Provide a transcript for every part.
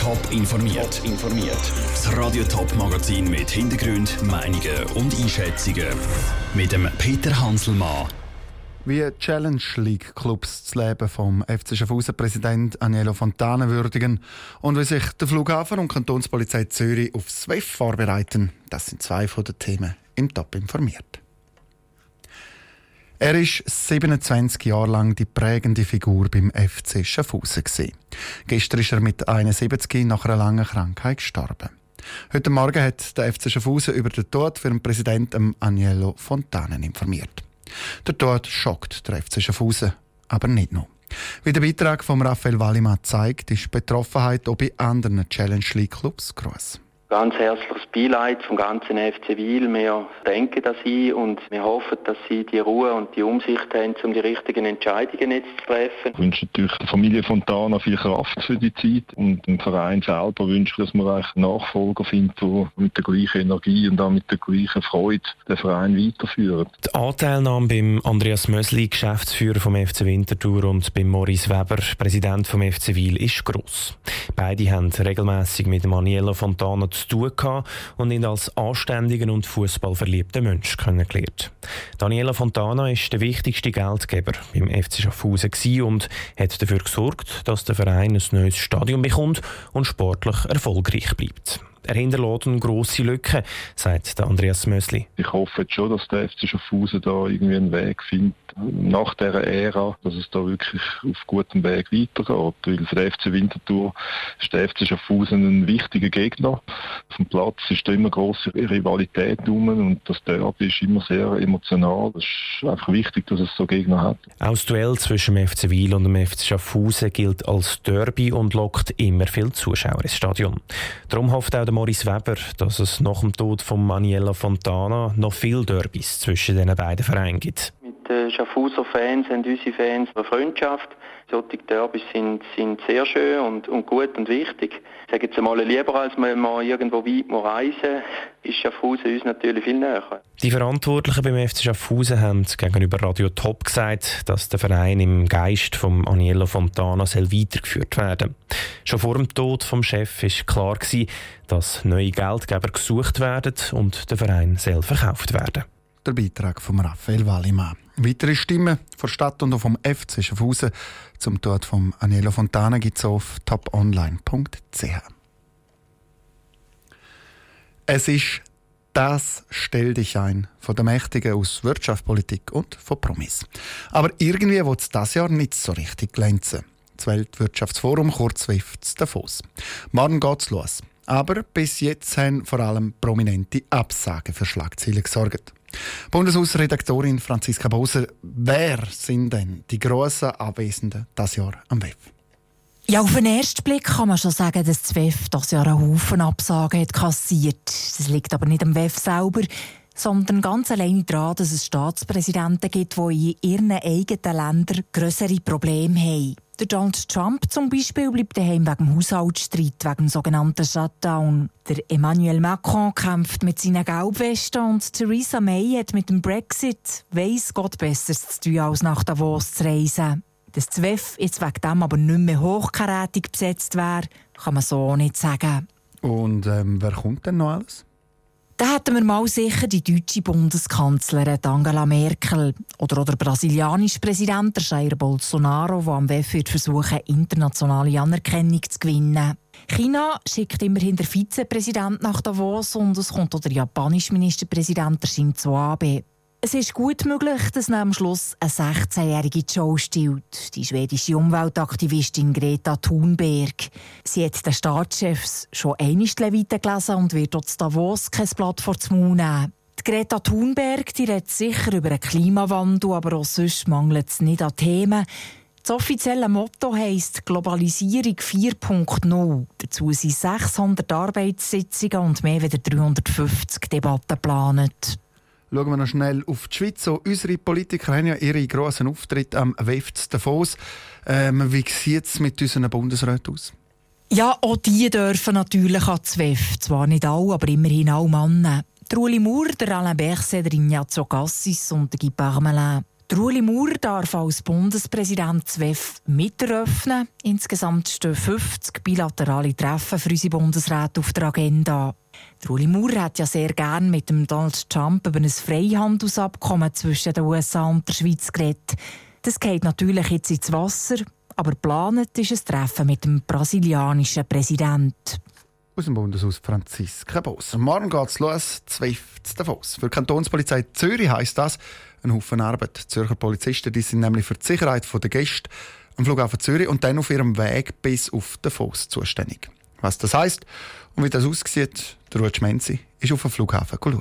Top informiert. informiert. Das Radio Top Magazin mit Hintergrund, Meinungen und Einschätzungen mit dem Peter Hanselmann. Wie Challenge League Clubs das Leben vom FC Schaffhausen Präsident Agnello Fontana würdigen und wie sich der Flughafen und Kantonspolizei Zürich auf SWIFT vorbereiten, das sind zwei von den Themen im Top informiert. Er ist 27 Jahre lang die prägende Figur beim FC Schaffhausen. Gestern ist er mit 71 nach einer langen Krankheit gestorben. Heute Morgen hat der FC Schaffhausen über den Tod für den Präsidenten Agnello Fontanen informiert. Der Tod schockt der FC Schaffhausen, aber nicht nur. Wie der Beitrag von Raphael Wallimann zeigt, ist Betroffenheit auch bei anderen Challenge League Clubs groß. Ganz herzliches Beileid vom ganzen FC Wiel. Wir denken an Sie und wir hoffen, dass Sie die Ruhe und die Umsicht haben, um die richtigen Entscheidungen jetzt zu treffen. Ich wünsche natürlich der Familie Fontana viel Kraft für die Zeit und dem Verein selber wünsche ich, dass man einen Nachfolger findet, der mit der gleichen Energie und auch mit der gleichen Freude den Verein weiterführt. Die Anteilnahme beim Andreas Mösli, Geschäftsführer vom FC Winterthur und beim Maurice Weber, Präsident vom FC Wiel, ist gross. Beide haben regelmäßig mit Maniela Fontana zu tun gehabt und ihn als anständigen und fußballverliebten Mensch kennengelernt. Daniela Fontana ist der wichtigste Geldgeber beim FC Schaffhausen und hat dafür gesorgt, dass der Verein ein neues Stadion bekommt und sportlich erfolgreich bleibt. Er hinterlässt eine grosse Lücke, sagt Andreas Mösli. Ich hoffe jetzt schon, dass der FC Schaffhausen da irgendwie einen Weg findet, nach dieser Ära, dass es da wirklich auf gutem Weg weitergeht. Weil für den FC Winterthur ist der FC Schaffhausen ein wichtiger Gegner. Auf dem Platz ist da immer grosse Rivalität rum und das Derby ist immer sehr emotional. Es ist einfach wichtig, dass es so Gegner hat. Auch das Duell zwischen dem FC Wiel und dem FC Schaffhausen gilt als Derby und lockt immer viele Zuschauer ins Stadion. Darum hofft auch der Maurice Weber, dass es nach dem Tod von Maniela Fontana noch viele Derbys zwischen den beiden Vereinen gibt den Schaffhauser Fans haben unsere Fans eine Freundschaft. Solche Derbys sind, sind sehr schön und, und gut und wichtig. Ich sage jetzt einmal, lieber als man mal irgendwo weit reisen ist Schaffhausen uns natürlich viel näher. Die Verantwortlichen beim FC Schaffhausen haben gegenüber Radio Top gesagt, dass der Verein im Geist von Aniello Fontana soll weitergeführt werden Schon vor dem Tod vom Chef war klar, dass neue Geldgeber gesucht werden und der Verein soll verkauft werden. Der Beitrag von Raphael Wallimann. Weitere Stimmen von Stadt und vom FC Schaffhausen zum Tod von Agnello Fontana gibt es auf toponline.ch. Es ist das Stell dich ein von der Mächtigen aus Wirtschaft, Politik und von Promis. Aber irgendwie wird es das Jahr nicht so richtig glänzen. Das Weltwirtschaftsforum, kurz WIFT Davos. Morgen geht's los. Aber bis jetzt haben vor allem prominente Absagen für Schlagzeilen gesorgt. Bundeshausredaktorin Franziska Boser, wer sind denn die grossen Abwesenden das Jahr am WEF? Ja, auf den ersten Blick kann man schon sagen, dass das WEF das Jahr einen Haufen Absagen hat kassiert. Das liegt aber nicht am WEF selber, sondern ganz allein daran, dass es Staatspräsidenten gibt, die in ihren eigenen Ländern größere Probleme haben. Der Donald Trump zum Beispiel bleibt daheim wegen Haushaltsstreit, wegen dem sogenannten Shutdown. Der Emmanuel Macron kämpft mit seinen Gelbwesten und Theresa May hat mit dem Brexit weiss Gott Besseres zu tun, als nach Davos zu reisen. Dass ZWEF jetzt wegen dem aber nicht mehr hochkarätig besetzt wäre, kann man so nicht sagen. Und ähm, wer kommt denn noch alles? Da hätten wir mal sicher die deutsche Bundeskanzlerin Angela Merkel oder, der brasilianische Präsident Jair Bolsonaro, der am WEF wird versuchen, internationale Anerkennung zu gewinnen. China schickt immerhin der Vizepräsident nach Davos und es kommt auch der japanische Ministerpräsident Shinzo Abe. Es ist gut möglich, dass am Schluss eine 16-jährige Show stiehlt, die schwedische Umweltaktivistin Greta Thunberg. Sie hat den Staatschefs schon einmal gelesen und wird dort Davos kein Blatt vor den Mund nehmen. Die Greta Thunberg die redet sicher über den Klimawandel, aber auch sonst mangelt es nicht an Themen. Das offizielle Motto heisst Globalisierung 4.0. Dazu sind 600 Arbeitssitzungen und mehr als 350 Debatten geplant. Schauen wir noch schnell auf die Schweiz. So, unsere Politiker haben ja ihre grossen Auftritte am WEFT Davos. Ähm, wie sieht es mit unseren Bundesräten aus? Ja, auch die dürfen natürlich an das WEF. Zwar nicht alle, aber immerhin alle Männer. Der Uli Moore, der Alain Berset, der Ignazio Cassis und der Guy Parmelin. Ueli Maurer darf als Bundespräsident ZWEF miteröffnen. Insgesamt stehen 50 bilaterale Treffen für unsere Bundesräte auf der Agenda. Ueli Maurer hat ja sehr gern mit dem Donald Trump über ein Freihandelsabkommen zwischen den USA und der Schweiz geredet. Das geht natürlich jetzt ins Wasser, aber geplant ist ein Treffen mit dem brasilianischen Präsidenten. Aus dem Bundeshaus Franziska Boss. Morgen geht es los, 12. Davos. Für die Kantonspolizei Zürich heisst das ein Haufen Arbeit. Die Zürcher Polizisten die sind nämlich für die Sicherheit der Gäste am Flughafen Zürich und dann auf ihrem Weg bis auf Davos zuständig. Was das heisst und wie das aussieht, der Ruud Schmenzi ist auf dem Flughafen schauen.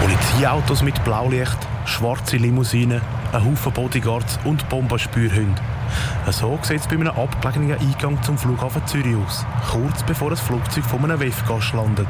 Polizeiautos mit Blaulicht, schwarze Limousinen, ein Haufen Bodyguards und Bombenspürhunde. So sieht es bei einem abgelegenen Eingang zum Flughafen Zürich aus, kurz bevor das Flugzeug von einem WEF-Gast landet.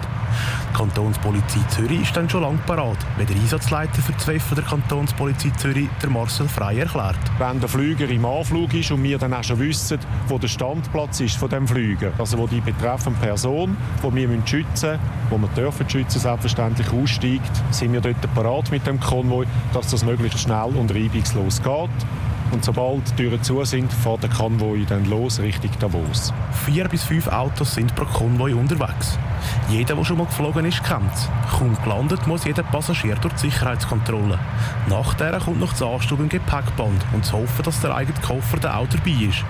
Die Kantonspolizei Zürich ist dann schon lange parat, wie der Einsatzleiter für die WEF der Kantonspolizei Zürich, der Marcel Frey, erklärt. Wenn der Flüger im Anflug ist und wir dann auch schon wissen, wo der Standplatz ist von dem Flüger, also wo die betreffende Person, die wir schützen müssen, die wir dürfen schützen, selbstverständlich aussteigt, sind wir dort parat mit dem Konvoi, dass das möglichst schnell und reibungslos geht. Und sobald die Türen zu sind, fährt der Konvoi dann los Richtung Davos. Vier bis fünf Autos sind pro Konvoi unterwegs. Jeder, der schon mal geflogen ist, kennt es. Kaum gelandet, muss jeder Passagier durch die Sicherheitskontrolle. Nach der kommt noch das Anstub im Gepäckband und zu hoffen, dass der eigene Koffer dann auch dabei ist.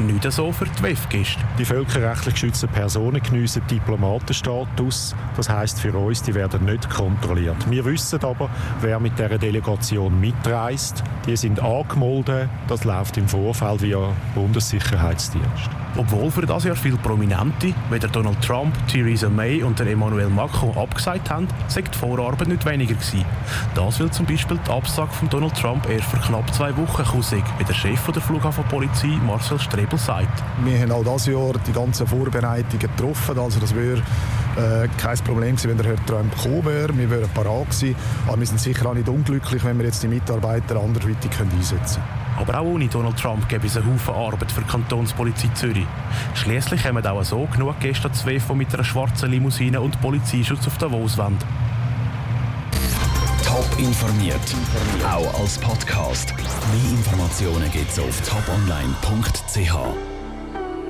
Nicht so für die WEF-Gäste. Die völkerrechtlich geschützten Personen geniessen Diplomatenstatus. Das heisst für uns, die werden nicht kontrolliert. Wir wissen aber, wer mit dieser Delegation mitreist. Die sind angemeldet. Das läuft im Vorfeld via Bundessicherheitsdienst. Obwohl für das Jahr viele Prominente, wie der Donald Trump, Theresa May und der Emmanuel Macron abgesagt haben, sei die Vorarbeit nicht weniger gewesen. Das will zum Beispiel die Absage von Donald Trump erst für knapp zwei Wochen kommen, wie der Chef der Flughafenpolizei Marcel Strebel sagt. Wir haben auch dieses Jahr die ganzen Vorbereitungen getroffen, also das wäre äh, kein Problem gewesen, wenn der Herr Trump gekommen wäre. Wir wären parat gewesen, aber wir sind sicher auch nicht unglücklich, wenn wir jetzt die Mitarbeiter anderweitig einsetzen können. Aber auch ohne Donald Trump gäbe es einen Haufen Arbeit für die Kantonspolizei Zürich. Schließlich haben wir auch so genug Gäste zu WEF, die mit einer schwarzen Limousine und Polizeischutz auf Davos wollen. Top informiert, auch als Podcast. Mehr Informationen gibt es auf toponline.ch.